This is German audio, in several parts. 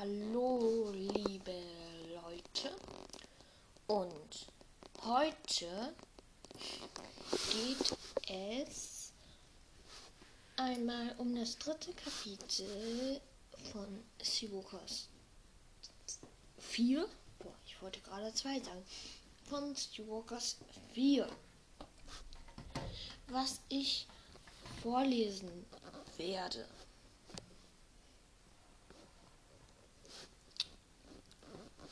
Hallo, liebe Leute. Und heute geht es einmal um das dritte Kapitel von Sivokos 4. Boah, ich wollte gerade zwei sagen. Von Sivokos 4. Was ich vorlesen werde.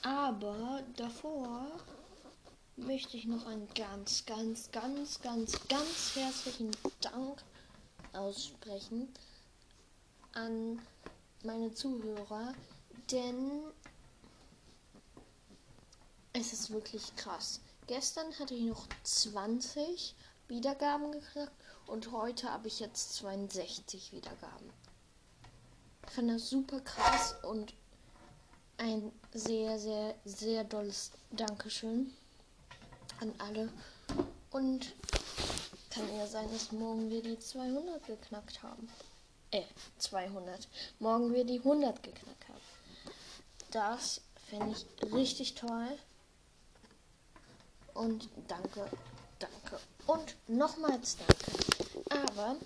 Aber davor möchte ich noch einen ganz, ganz, ganz, ganz, ganz herzlichen Dank aussprechen an meine Zuhörer, denn es ist wirklich krass. Gestern hatte ich noch 20 Wiedergaben geknackt und heute habe ich jetzt 62 Wiedergaben. Ich fand das super krass und ein sehr, sehr, sehr dolles Dankeschön an alle. Und kann ja sein, dass morgen wir die 200 geknackt haben. Äh, 200. Morgen wir die 100 geknackt haben. Das fände ich richtig toll. Und danke, danke. Und nochmals danke. Aber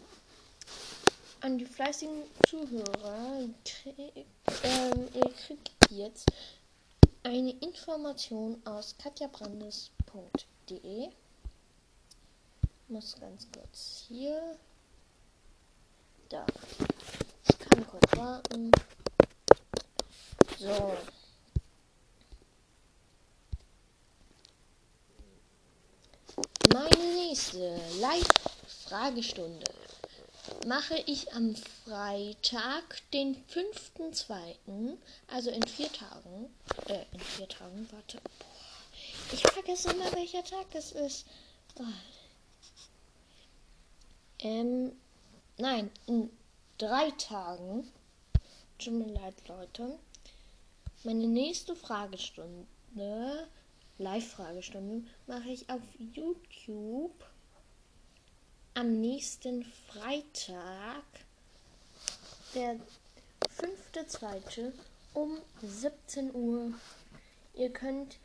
an die fleißigen Zuhörer, ähm, ihr kriegt jetzt eine Information aus katjabrandes.de. Muss ganz kurz hier. Da. Ich kann kurz warten. So. Meine nächste Live-Fragestunde mache ich am Freitag, den 5.2., also in vier Tagen, äh, in vier Tagen, warte, ich vergesse immer, welcher Tag das ist. Oh. Ähm, nein, in drei Tagen, tut mir leid, Leute, meine nächste Fragestunde, Live-Fragestunde, mache ich auf YouTube am nächsten Freitag, der 5.2. um 17 Uhr. Ihr könnt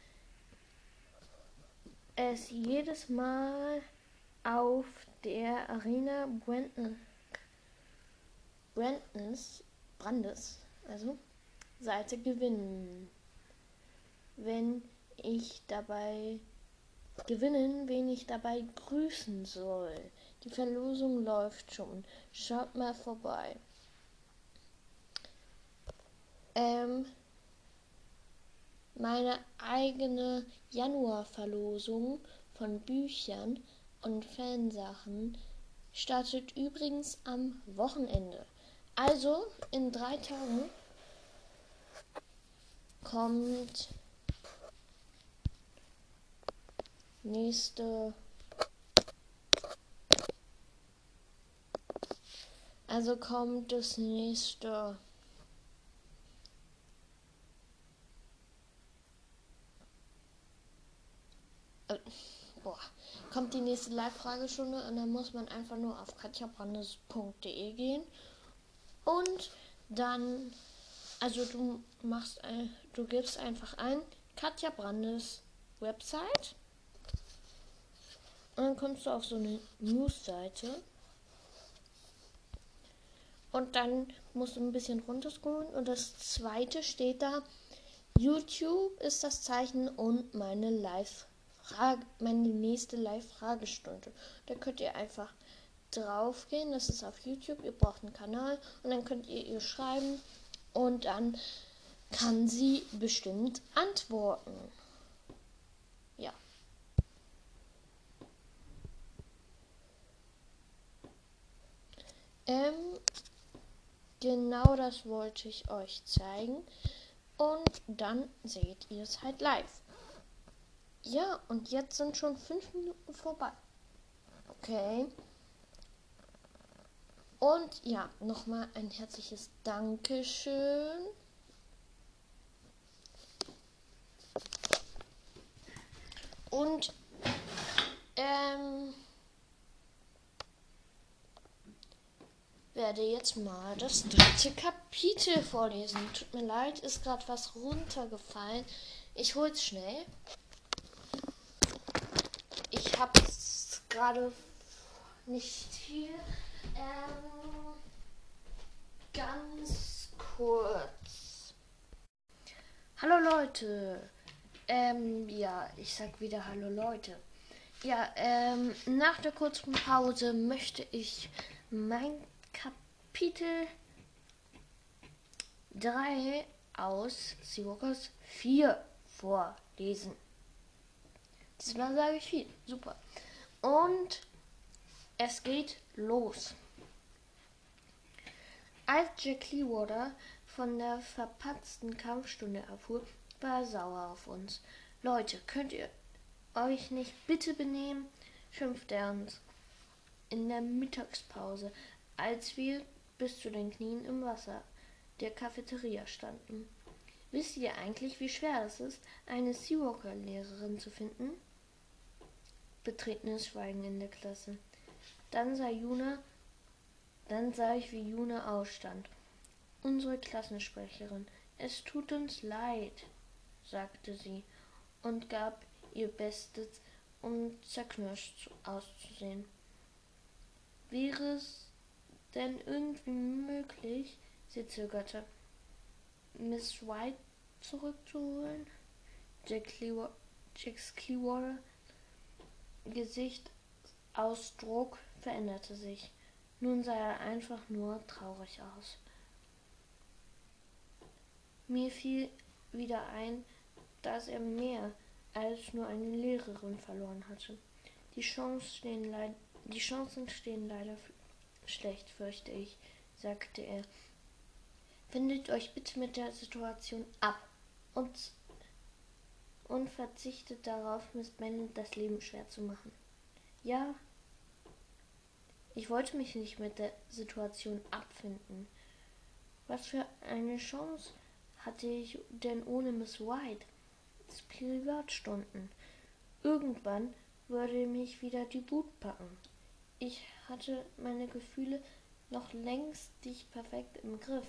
es jedes Mal auf der Arena Brandon, Brandons, Brandes, also Seite gewinnen. Wenn ich dabei gewinnen, wen ich dabei grüßen soll. Die Verlosung läuft schon. Schaut mal vorbei. Ähm, meine eigene Januarverlosung von Büchern und Fansachen startet übrigens am Wochenende. Also in drei Tagen kommt nächste Also kommt das nächste. Äh, boah. Kommt die nächste Live-Fragestunde und dann muss man einfach nur auf katjabrandes.de gehen. Und dann, also du machst, ein, du gibst einfach ein Katja Brandes Website. Und dann kommst du auf so eine News-Seite. Und dann musst du ein bisschen runterscrollen. Und das zweite steht da. YouTube ist das Zeichen und meine Live Frage, meine nächste Live-Fragestunde. Da könnt ihr einfach drauf gehen. Das ist auf YouTube. Ihr braucht einen Kanal und dann könnt ihr ihr schreiben und dann kann sie bestimmt antworten. Ja. Ähm, Genau das wollte ich euch zeigen. Und dann seht ihr es halt live. Ja, und jetzt sind schon fünf Minuten vorbei. Okay. Und ja, nochmal ein herzliches Dankeschön. Und ähm, werde jetzt mal das dritte Kapitel vorlesen. Tut mir leid, ist gerade was runtergefallen. Ich hol's schnell. Ich hab's gerade nicht hier. Ähm, ganz kurz. Hallo Leute. Ähm, ja, ich sag wieder Hallo Leute. Ja, ähm, nach der kurzen Pause möchte ich mein Kapitel 3 aus Seawalkers 4 vorlesen. Diesmal sage ich viel. Super. Und es geht los. Als Jack Clearwater von der verpatzten Kampfstunde erfuhr, war er sauer auf uns. Leute, könnt ihr euch nicht bitte benehmen? schimpfte er uns in der Mittagspause, als wir bis zu den Knien im Wasser der Cafeteria standen. Wisst ihr eigentlich, wie schwer es ist, eine Seawalker-Lehrerin zu finden? Betretenes Schweigen in der Klasse. Dann sah Juna, dann sah ich, wie Juna ausstand. Unsere Klassensprecherin. Es tut uns leid, sagte sie und gab ihr Bestes, um zerknirscht auszusehen. Wäre es denn irgendwie möglich, sie zögerte, Miss White zurückzuholen? Jacks Clearwater Gesichtsausdruck veränderte sich. Nun sah er einfach nur traurig aus. Mir fiel wieder ein, dass er mehr als nur eine Lehrerin verloren hatte. Die, Chance stehen die Chancen stehen leider schlecht, fürchte ich, sagte er. Findet euch bitte mit der Situation ab und, und verzichtet darauf, Miss Bennett das Leben schwer zu machen. Ja, ich wollte mich nicht mit der Situation abfinden. Was für eine Chance hatte ich denn ohne Miss White? Privatstunden. Irgendwann würde mich wieder die Wut packen. Ich hatte meine Gefühle noch längst nicht perfekt im Griff.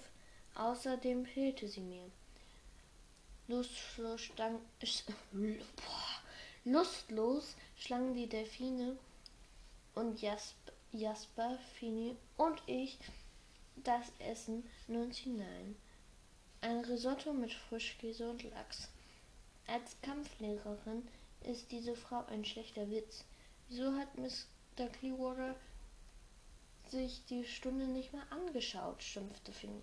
Außerdem fehlte sie mir. Lustlos, stank, lustlos schlangen die Delfine und Jasper, Jasper, Fini und ich das Essen nun hinein. Ein Risotto mit Frischkäse und Lachs. Als Kampflehrerin ist diese Frau ein schlechter Witz. Wieso hat Mr. Clearwater sich die Stunde nicht mal angeschaut, schimpfte Finn.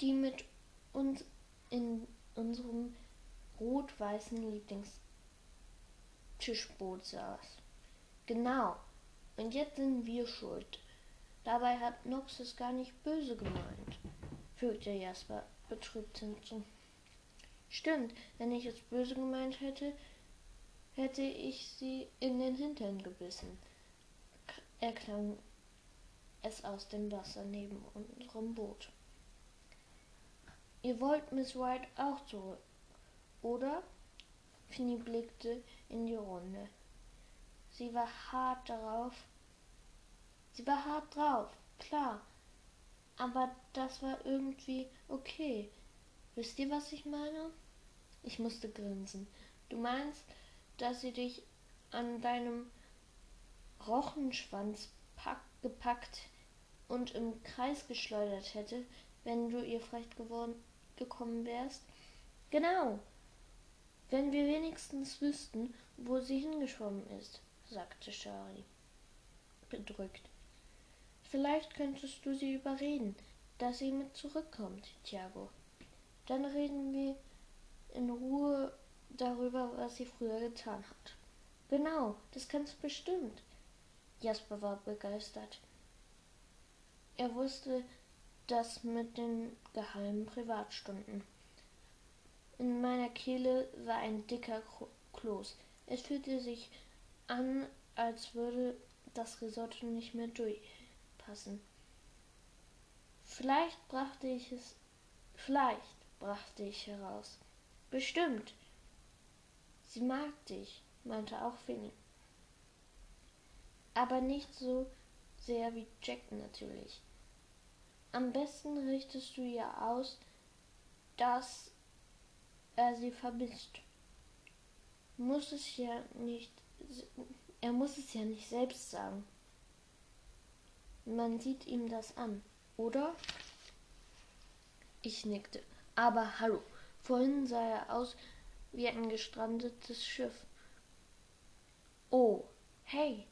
Die mit uns in unserem rot-weißen Lieblingstischboot saß. Genau. Und jetzt sind wir schuld. Dabei hat Nox es gar nicht böse gemeint, fügte Jasper betrübt hinzu. Stimmt, wenn ich es böse gemeint hätte, hätte ich sie in den Hintern gebissen, erklang es aus dem Wasser neben unserem Boot. Ihr wollt Miss White auch zurück, oder? Finny blickte in die Runde. Sie war hart darauf. Sie war hart drauf, klar. Aber das war irgendwie okay. Wisst ihr, was ich meine? Ich musste grinsen. Du meinst, dass sie dich an deinem Rochenschwanz pack, gepackt und im Kreis geschleudert hätte, wenn du ihr vielleicht geworden, gekommen wärst? Genau. Wenn wir wenigstens wüssten, wo sie hingeschwommen ist, sagte Shari bedrückt. Vielleicht könntest du sie überreden, dass sie mit zurückkommt, Thiago. Dann reden wir in Ruhe darüber, was sie früher getan hat. Genau, das kannst du bestimmt. Jasper war begeistert. Er wusste das mit den geheimen Privatstunden. In meiner Kehle war ein dicker Kloß. Es fühlte sich an, als würde das Risotto nicht mehr durchpassen. Vielleicht brachte ich es, vielleicht brachte ich heraus. Bestimmt. Sie mag dich, meinte auch Finny. Aber nicht so sehr wie Jack natürlich. Am besten richtest du ihr aus, dass er sie vermisst. Muss es ja nicht, er muss es ja nicht selbst sagen. Man sieht ihm das an, oder? Ich nickte. Aber hallo, vorhin sah er aus wie ein gestrandetes Schiff. Oh, hey.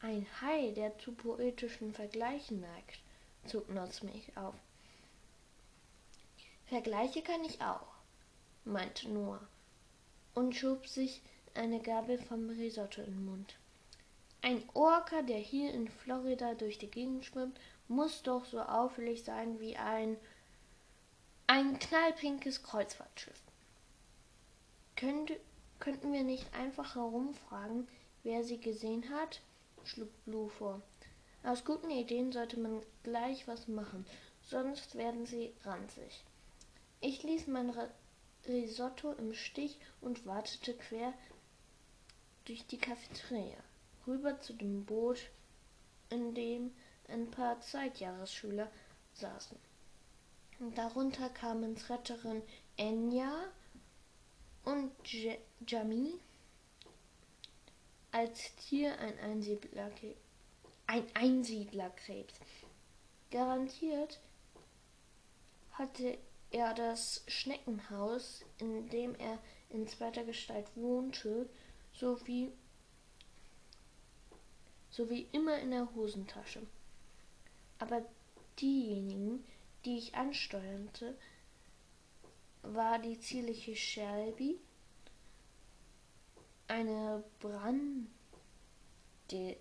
Ein Hai, der zu poetischen Vergleichen neigt, zog Notz mich auf. Vergleiche kann ich auch, meinte Noah und schob sich eine Gabel vom Risotto in den Mund. Ein Orca, der hier in Florida durch die Gegend schwimmt, muss doch so auffällig sein wie ein ein knallpinkes Kreuzfahrtschiff. Könnte, könnten wir nicht einfach herumfragen, wer sie gesehen hat? schlug Blue vor. Aus guten Ideen sollte man gleich was machen, sonst werden sie ranzig. Ich ließ mein Risotto im Stich und wartete quer durch die Cafeteria rüber zu dem Boot, in dem ein paar Zweitjahresschüler saßen. Darunter kamen Retterin Enya und Jamie als Tier ein Einsiedlerkrebs. Ein Einsiedlerkrebs. Garantiert hatte er das Schneckenhaus, in dem er in zweiter Gestalt wohnte, sowie, sowie immer in der Hosentasche. Aber diejenigen, die ich ansteuerte, war die zierliche Shelby, eine Brand die,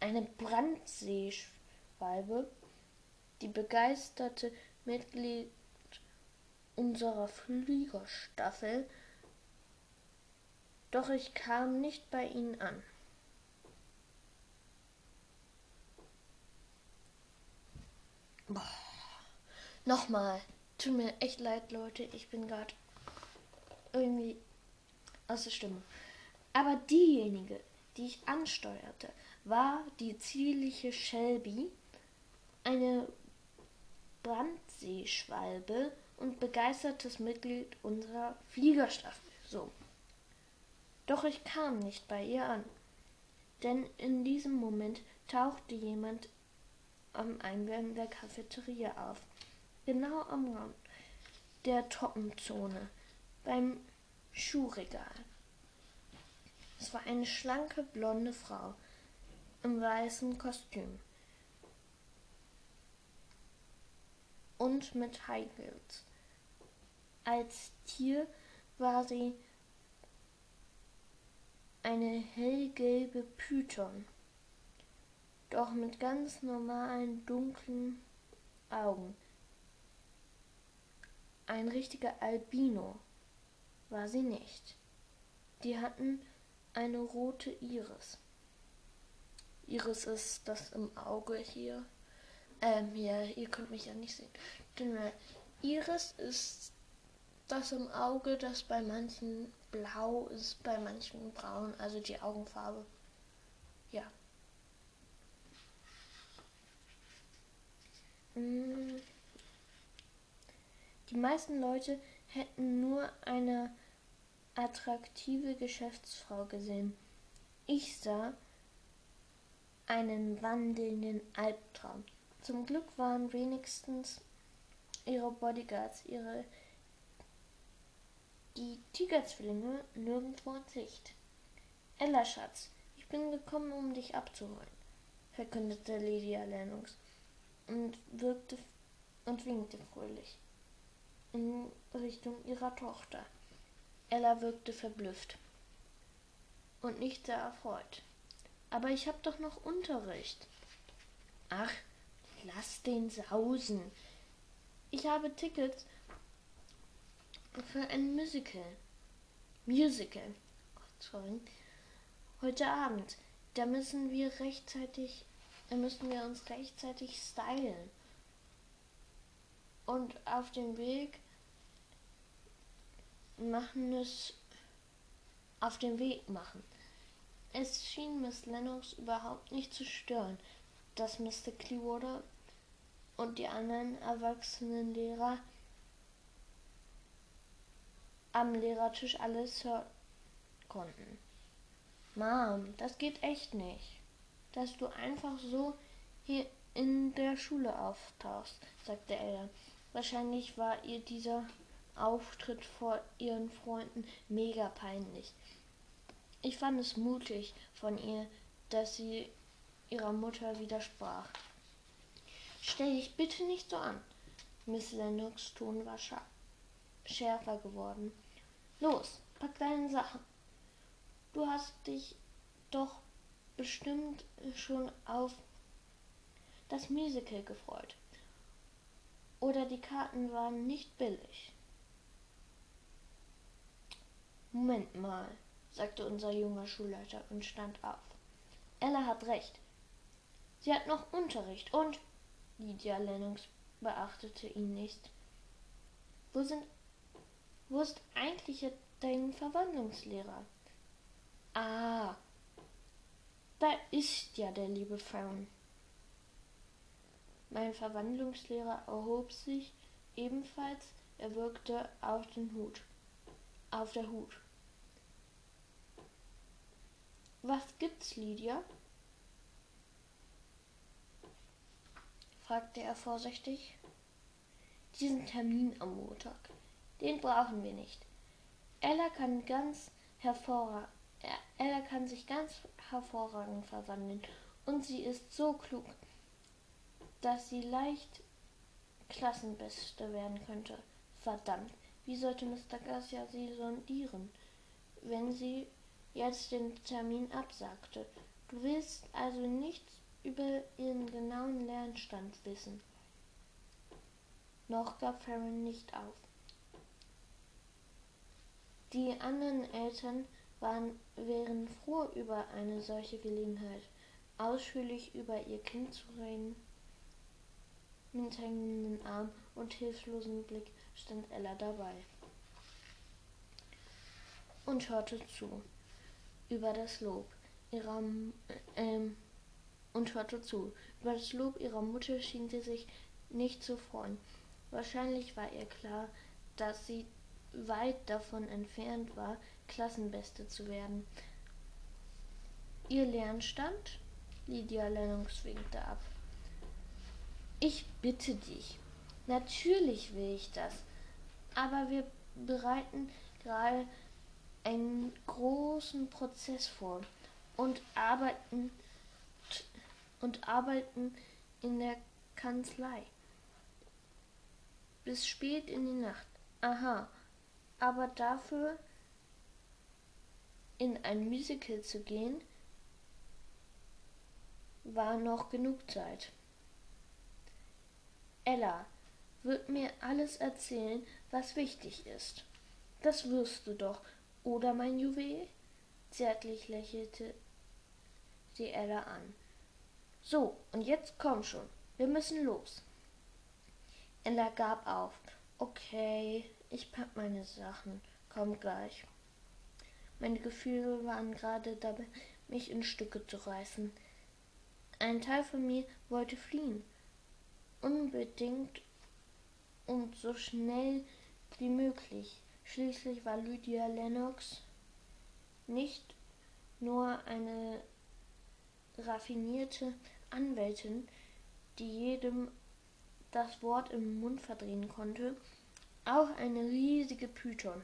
eine Brandseeschwalbe, die begeisterte Mitglied unserer Fliegerstaffel, doch ich kam nicht bei ihnen an. Boah. Nochmal. Tut mir echt leid, Leute. Ich bin gerade irgendwie aus der Stimme. Aber diejenige, die ich ansteuerte, war die zierliche Shelby, eine Brandseeschwalbe und begeistertes Mitglied unserer Fliegerstaffel. So. Doch ich kam nicht bei ihr an, denn in diesem Moment tauchte jemand am Eingang der Cafeteria auf genau am Rand der Trockenzone beim Schuhregal. Es war eine schlanke blonde Frau im weißen Kostüm und mit High Heels. Als Tier war sie eine hellgelbe Python, doch mit ganz normalen dunklen Augen ein richtiger Albino war sie nicht. Die hatten eine rote Iris. Iris ist das im Auge hier. Ähm, ja, ihr könnt mich ja nicht sehen. Iris ist das im Auge, das bei manchen blau ist, bei manchen braun, also die Augenfarbe. Ja. Mm. Die meisten Leute hätten nur eine attraktive Geschäftsfrau gesehen. Ich sah einen wandelnden Albtraum. Zum Glück waren wenigstens ihre Bodyguards, ihre die Tigerzwillinge nirgendwo in Sicht. Ella, Schatz, ich bin gekommen, um dich abzuholen, verkündete Lydia Lennox und wirkte und winkte fröhlich in Richtung ihrer Tochter. Ella wirkte verblüfft und nicht sehr erfreut. Aber ich hab doch noch Unterricht. Ach, lass den sausen. Ich habe Tickets für ein Musical. Musical. sorry. Heute Abend. Da müssen wir rechtzeitig, da müssen wir uns rechtzeitig stylen. Und auf dem Weg machen es auf dem Weg machen. Es schien Miss Lennox überhaupt nicht zu stören, dass Mr. Clearwater und die anderen erwachsenen Lehrer am Lehrertisch alles hören konnten. Mom, das geht echt nicht, dass du einfach so hier in der Schule auftauchst, sagte Ella. Wahrscheinlich war ihr dieser Auftritt vor ihren Freunden mega peinlich. Ich fand es mutig von ihr, dass sie ihrer Mutter widersprach. Stell dich bitte nicht so an. Miss Lennox Ton war schärfer geworden. Los, pack deine Sachen. Du hast dich doch bestimmt schon auf das Musical gefreut. Oder die Karten waren nicht billig. Moment mal, sagte unser junger Schulleiter und stand auf. Ella hat recht. Sie hat noch Unterricht und Lydia Lennox beachtete ihn nicht. Wo sind wo ist eigentlich dein Verwandlungslehrer? Ah, da ist ja der liebe Farron. Mein Verwandlungslehrer erhob sich ebenfalls, er wirkte auf den Hut, auf der Hut. Was gibt's, Lydia? fragte er vorsichtig. Diesen Termin am Montag. Den brauchen wir nicht. Ella kann ganz hervorragend, Ella kann sich ganz hervorragend verwandeln und sie ist so klug, dass sie leicht Klassenbeste werden könnte. Verdammt, wie sollte Mr. Garcia sie sondieren, wenn sie jetzt den Termin absagte? Du willst also nichts über ihren genauen Lernstand wissen. Noch gab Farron nicht auf. Die anderen Eltern waren, wären froh über eine solche Gelegenheit, ausführlich über ihr Kind zu reden. Mit hängenden Arm und hilflosem Blick stand Ella dabei und hörte zu über das Lob ihrer ähm, und hörte zu. Über das Lob ihrer Mutter schien sie sich nicht zu freuen. Wahrscheinlich war ihr klar, dass sie weit davon entfernt war, Klassenbeste zu werden. Ihr Lernstand? Lydia Lennox winkte ab. Ich bitte dich. Natürlich will ich das. Aber wir bereiten gerade einen großen Prozess vor und arbeiten und arbeiten in der Kanzlei. Bis spät in die Nacht. Aha, aber dafür in ein Musical zu gehen, war noch genug Zeit. Ella wird mir alles erzählen, was wichtig ist. Das wirst du doch, oder mein Juwel? Zärtlich lächelte sie Ella an. So, und jetzt komm schon, wir müssen los. Ella gab auf. Okay, ich pack meine Sachen. Komm gleich. Meine Gefühle waren gerade dabei, mich in Stücke zu reißen. Ein Teil von mir wollte fliehen. Unbedingt und so schnell wie möglich. Schließlich war Lydia Lennox nicht nur eine raffinierte Anwältin, die jedem das Wort im Mund verdrehen konnte, auch eine riesige Python,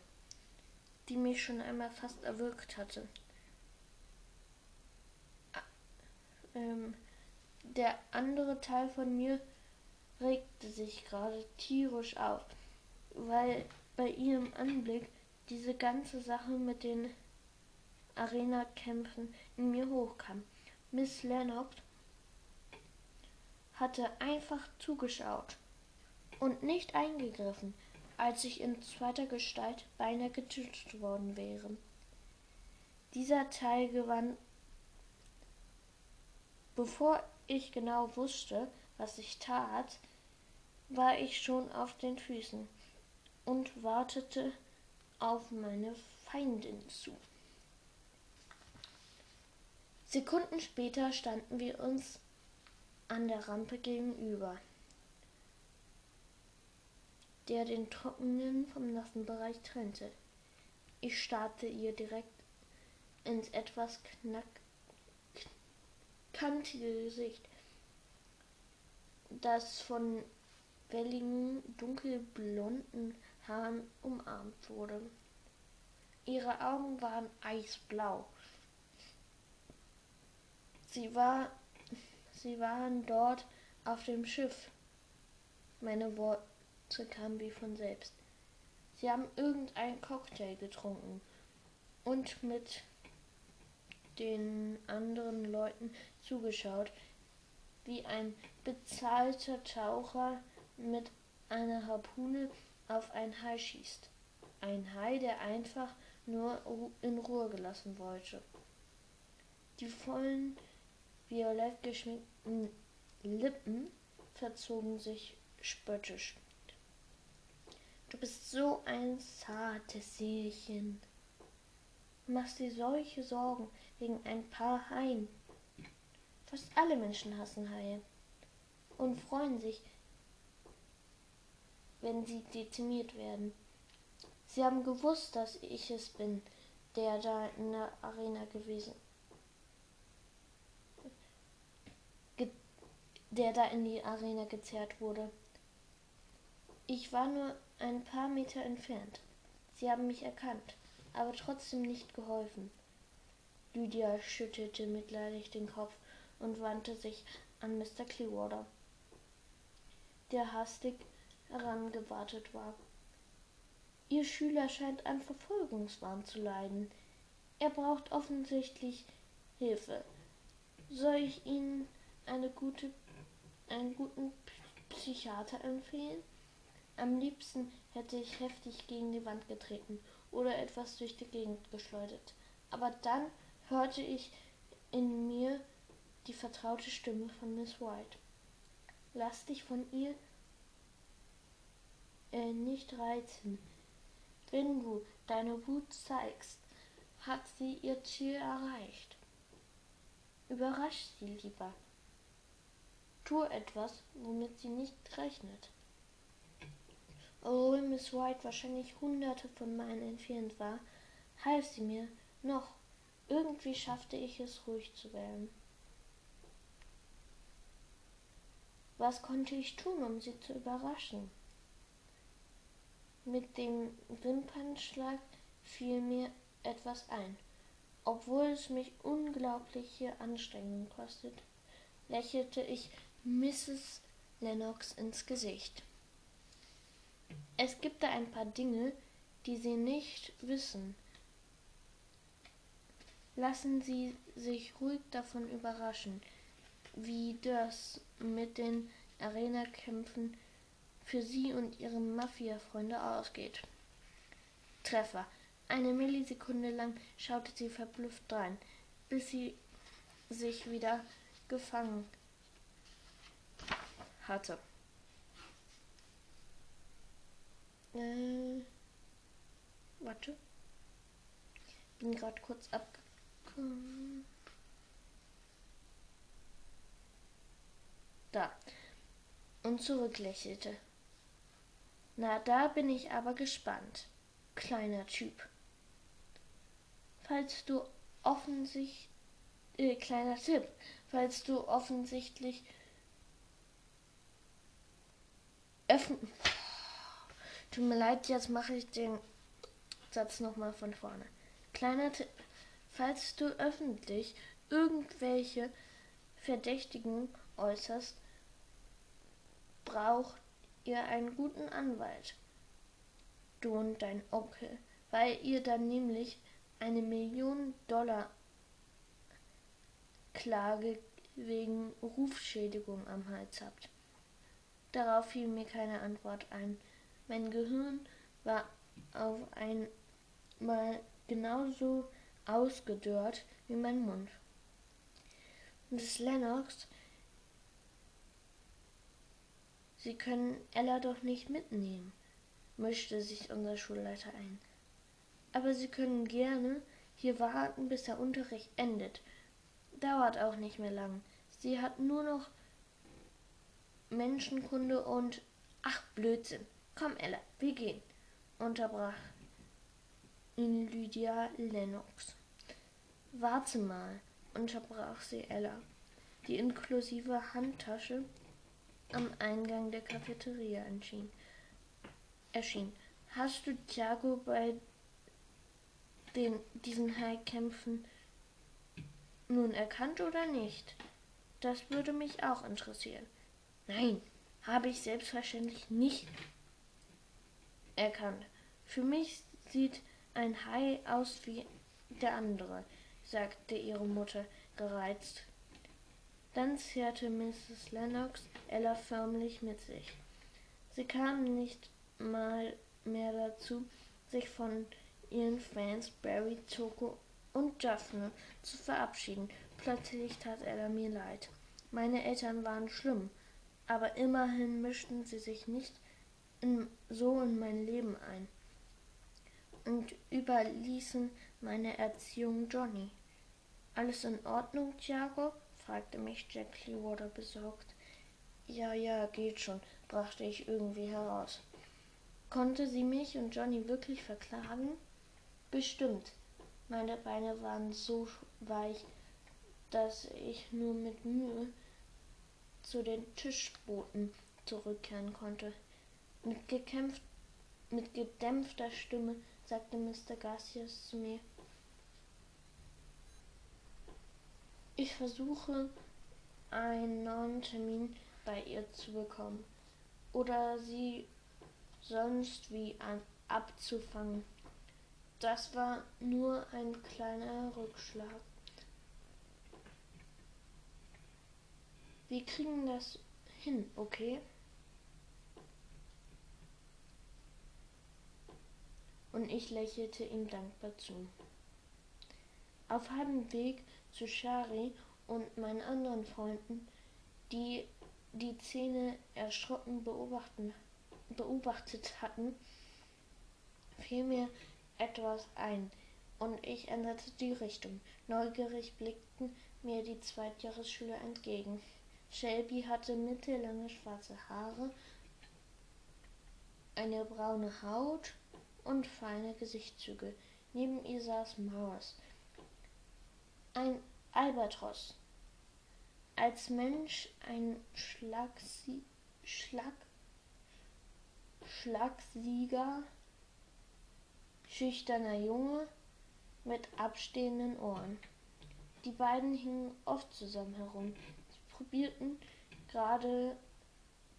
die mich schon einmal fast erwürgt hatte. Ähm, der andere Teil von mir regte sich gerade tierisch auf, weil bei ihrem Anblick diese ganze Sache mit den Arena-Kämpfen in mir hochkam. Miss Lennox hatte einfach zugeschaut und nicht eingegriffen als ich in zweiter Gestalt beinahe getötet worden wäre. Dieser Teil gewann, bevor ich genau wusste, was ich tat, war ich schon auf den Füßen und wartete auf meine Feindin zu. Sekunden später standen wir uns an der Rampe gegenüber, der den trockenen vom nassen Bereich trennte. Ich starrte ihr direkt ins etwas knack kantige Gesicht, das von welligen, dunkelblonden Haaren umarmt wurde. Ihre Augen waren eisblau. Sie, war, sie waren dort auf dem Schiff. Meine Worte kamen wie von selbst. Sie haben irgendeinen Cocktail getrunken und mit den anderen Leuten zugeschaut, wie ein bezahlter Taucher mit einer Harpune auf ein Hai schießt. Ein Hai, der einfach nur in Ruhe gelassen wollte. Die vollen, violett geschminkten Lippen verzogen sich spöttisch. Du bist so ein zartes Seelchen. Machst dir solche Sorgen wegen ein paar Haien. Fast alle Menschen hassen Haie und freuen sich, wenn sie dezimiert werden. Sie haben gewusst, dass ich es bin, der da in der Arena gewesen, der da in die Arena gezerrt wurde. Ich war nur ein paar Meter entfernt. Sie haben mich erkannt, aber trotzdem nicht geholfen. Lydia schüttelte mitleidig den Kopf und wandte sich an Mr. Clearwater, der hastig herangewartet war. Ihr Schüler scheint an Verfolgungswahn zu leiden. Er braucht offensichtlich Hilfe. Soll ich Ihnen eine gute, einen guten Psychiater empfehlen? Am liebsten hätte ich heftig gegen die Wand getreten oder etwas durch die Gegend geschleudert. Aber dann hörte ich in mir die vertraute Stimme von Miss White. Lass dich von ihr äh, nicht reizen. Wenn du deine Wut zeigst, hat sie ihr Ziel erreicht. Überrasch sie lieber. Tu etwas, womit sie nicht rechnet. Obwohl Miss White wahrscheinlich hunderte von Meilen entfernt war, half sie mir noch. Irgendwie schaffte ich es, ruhig zu werden. Was konnte ich tun, um sie zu überraschen? Mit dem Wimpernschlag fiel mir etwas ein. Obwohl es mich unglaubliche Anstrengung kostet, lächelte ich Mrs. Lennox ins Gesicht. Es gibt da ein paar Dinge, die Sie nicht wissen. Lassen Sie sich ruhig davon überraschen, wie das mit den Arena-Kämpfen für sie und ihre Mafia-Freunde ausgeht. Treffer. Eine Millisekunde lang schaute sie verblüfft drein, bis sie sich wieder gefangen hatte. Äh, warte. Bin gerade kurz abgekommen. Da. Und zurücklächelte. Na, da bin ich aber gespannt, kleiner Typ. Falls du offensichtlich, äh, kleiner Tipp, falls du offensichtlich öffnen. Tut mir leid, jetzt mache ich den Satz nochmal von vorne. Kleiner Tipp, falls du öffentlich irgendwelche Verdächtigen äußerst, braucht ihr einen guten Anwalt, du und dein Onkel, weil ihr dann nämlich eine Million Dollar Klage wegen Rufschädigung am Hals habt. Darauf fiel mir keine Antwort ein. Mein Gehirn war auf einmal genauso ausgedörrt wie mein Mund. Miss Lennox Sie können Ella doch nicht mitnehmen, mischte sich unser Schulleiter ein. Aber Sie können gerne hier warten, bis der Unterricht endet. Dauert auch nicht mehr lang. Sie hat nur noch Menschenkunde und ach Blödsinn. Komm, Ella, wir gehen, unterbrach ihn Lydia Lennox. Warte mal, unterbrach sie Ella, die inklusive Handtasche am Eingang der Cafeteria erschien. Hast du Thiago bei den, diesen Heilkämpfen nun erkannt oder nicht? Das würde mich auch interessieren. Nein, habe ich selbstverständlich nicht erkannt. Für mich sieht ein Hai aus wie der andere, sagte ihre Mutter gereizt. Dann zerrte Mrs. Lennox Ella förmlich mit sich. Sie kam nicht mal mehr dazu, sich von ihren Fans Barry, Toko und Daphne zu verabschieden. Plötzlich tat Ella mir leid. Meine Eltern waren schlimm, aber immerhin mischten sie sich nicht in, so in mein Leben ein und überließen meine Erziehung Johnny. Alles in Ordnung, Thiago? Fragte mich Jack Clearwater besorgt. Ja, ja, geht schon, brachte ich irgendwie heraus. Konnte sie mich und Johnny wirklich verklagen? Bestimmt. Meine Beine waren so weich, dass ich nur mit Mühe zu den Tischbooten zurückkehren konnte. Mit, gekämpft, mit gedämpfter Stimme sagte Mr. Garcias zu mir. Ich versuche, einen neuen Termin bei ihr zu bekommen oder sie sonst wie an, abzufangen. Das war nur ein kleiner Rückschlag. Wir kriegen das hin, okay? Und ich lächelte ihm dankbar zu. Auf halbem Weg zu Shari und meinen anderen Freunden, die die Szene erschrocken beobachtet hatten, fiel mir etwas ein, und ich änderte die Richtung. Neugierig blickten mir die Zweitjahresschüler entgegen. Shelby hatte mittellange schwarze Haare, eine braune Haut und feine Gesichtszüge. Neben ihr saß Mars, ein Albatros. Als Mensch ein Schlagsi Schlag Schlagsieger, schüchterner Junge mit abstehenden Ohren. Die beiden hingen oft zusammen herum. Sie probierten gerade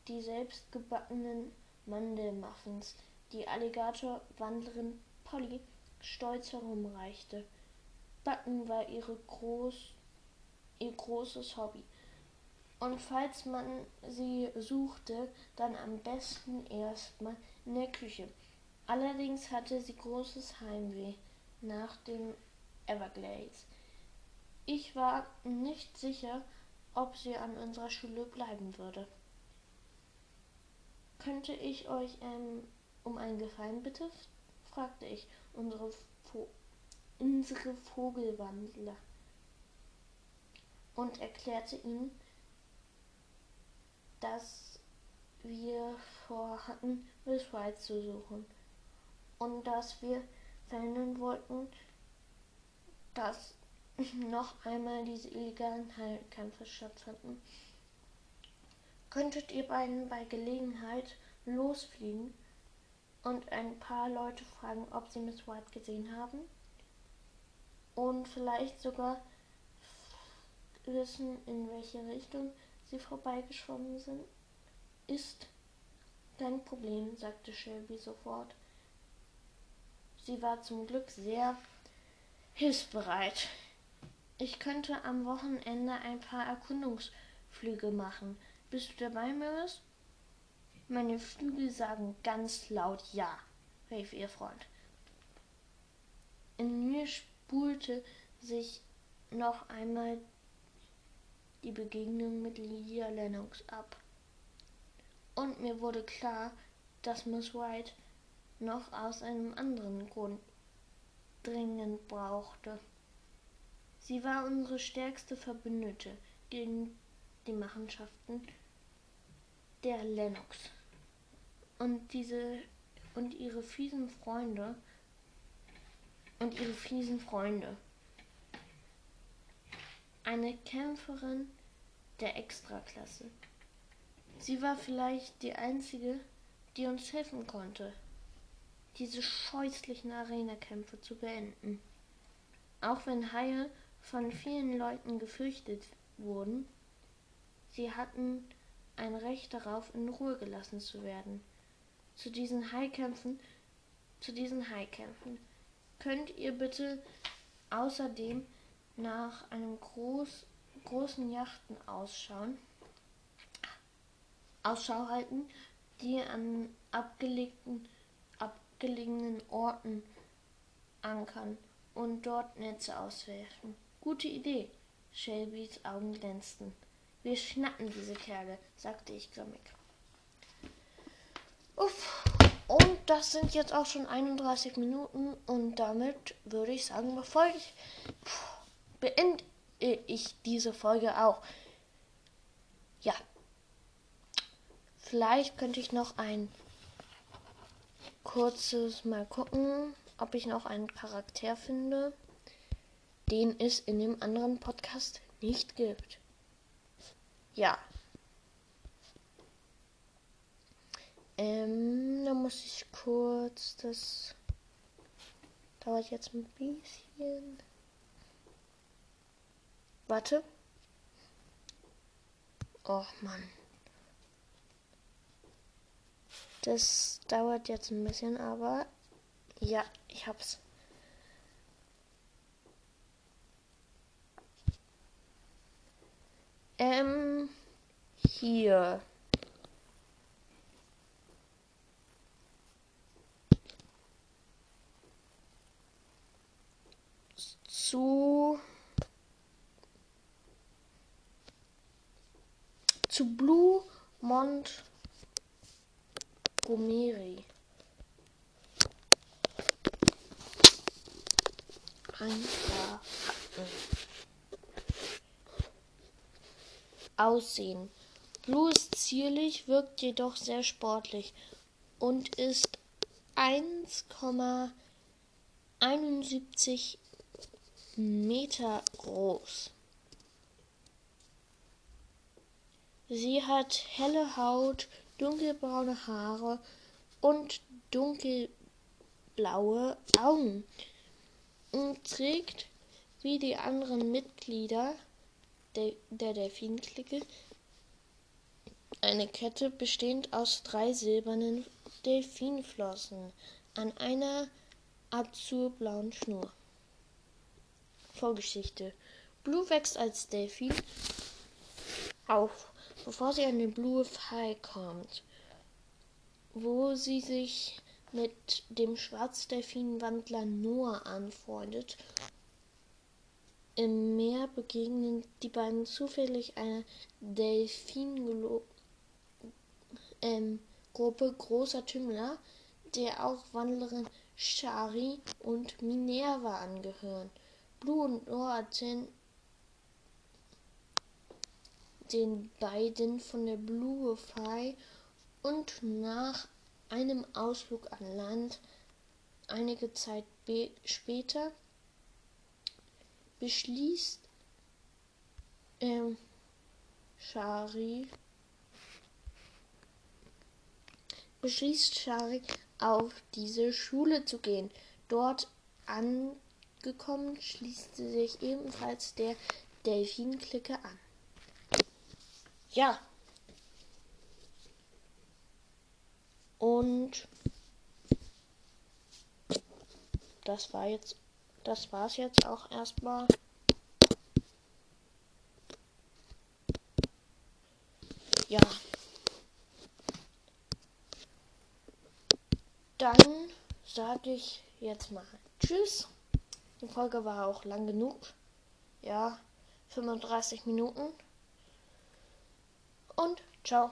die selbstgebackenen Mandelmuffins, die Alligatorwandlerin Polly stolz herumreichte. Backen war ihre groß, ihr großes Hobby. Und falls man sie suchte, dann am besten erstmal in der Küche. Allerdings hatte sie großes Heimweh nach dem Everglades. Ich war nicht sicher, ob sie an unserer Schule bleiben würde. Könnte ich euch ähm, um einen Gefallen bitte? fragte ich unsere, Vo unsere Vogelwandler und erklärte ihnen, dass wir vorhatten, Miss White zu suchen und dass wir verhindern wollten, dass noch einmal diese illegalen Heilkämpfe stattfanden. Könntet ihr beiden bei Gelegenheit losfliegen und ein paar Leute fragen, ob sie Miss White gesehen haben? Und vielleicht sogar wissen, in welche Richtung sie vorbeigeschwommen sind? Ist kein Problem, sagte Shelby sofort. Sie war zum Glück sehr hilfsbereit. Ich könnte am Wochenende ein paar Erkundungsflüge machen. Bist du dabei, Maris? Meine Flügel sagen ganz laut Ja, rief ihr Freund. In mir spulte sich noch einmal die Begegnung mit Lydia Lennox ab. Und mir wurde klar, dass Miss White noch aus einem anderen Grund dringend brauchte. Sie war unsere stärkste Verbündete gegen die Machenschaften der Lennox. Und diese und ihre fiesen Freunde und ihre fiesen Freunde. Eine Kämpferin der Extraklasse. Sie war vielleicht die einzige, die uns helfen konnte, diese scheußlichen Arena-Kämpfe zu beenden. Auch wenn Haie von vielen Leuten gefürchtet wurden, sie hatten ein Recht darauf, in Ruhe gelassen zu werden. Zu diesen Haikämpfen, zu diesen Haikämpfen könnt ihr bitte außerdem nach einem groß, großen Yachten ausschauen, Ausschau halten, die an abgelegten, abgelegenen Orten ankern und dort Netze auswerfen. Gute Idee. Shelbys Augen glänzten. Wir schnappen diese Kerle, sagte ich grimmig. Uff. Und das sind jetzt auch schon 31 Minuten und damit würde ich sagen, bevor ich beende ich diese Folge auch. Ja. Vielleicht könnte ich noch ein kurzes mal gucken, ob ich noch einen Charakter finde, den es in dem anderen Podcast nicht gibt. Ja. Ähm, muss ich kurz das dauert jetzt ein bisschen. Warte. Oh Mann. Das dauert jetzt ein bisschen, aber ja, ich hab's. Ähm, hier. Zu zu Blue Montgomery. Ein paar. Aussehen. Blue ist zierlich, wirkt jedoch sehr sportlich und ist 1,71 Meter groß. Sie hat helle Haut, dunkelbraune Haare und dunkelblaue Augen und trägt wie die anderen Mitglieder der, Delfinklicke eine Kette bestehend aus drei silbernen Delfinflossen an einer azurblauen Schnur. Vorgeschichte. Blue wächst als Delfin auf, bevor sie an den Blue Fly kommt, wo sie sich mit dem Schwarzdelfinwandler Noah anfreundet im Meer begegnen die beiden zufällig einer Delfingruppe ähm, großer Tümmler, der auch Wandlerin Shari und Minerva angehören. Blue und Noah erzählen den beiden von der Blue Fly und nach einem Ausflug an Land einige Zeit später beschließt ähm, Shari beschließt Shari auf diese Schule zu gehen. Dort angekommen schließt sie sich ebenfalls der Delfin-Clique an. Ja. Und das war jetzt das war's jetzt auch erstmal. Ja. Dann sage ich jetzt mal Tschüss. Die Folge war auch lang genug. Ja, 35 Minuten. Und ciao.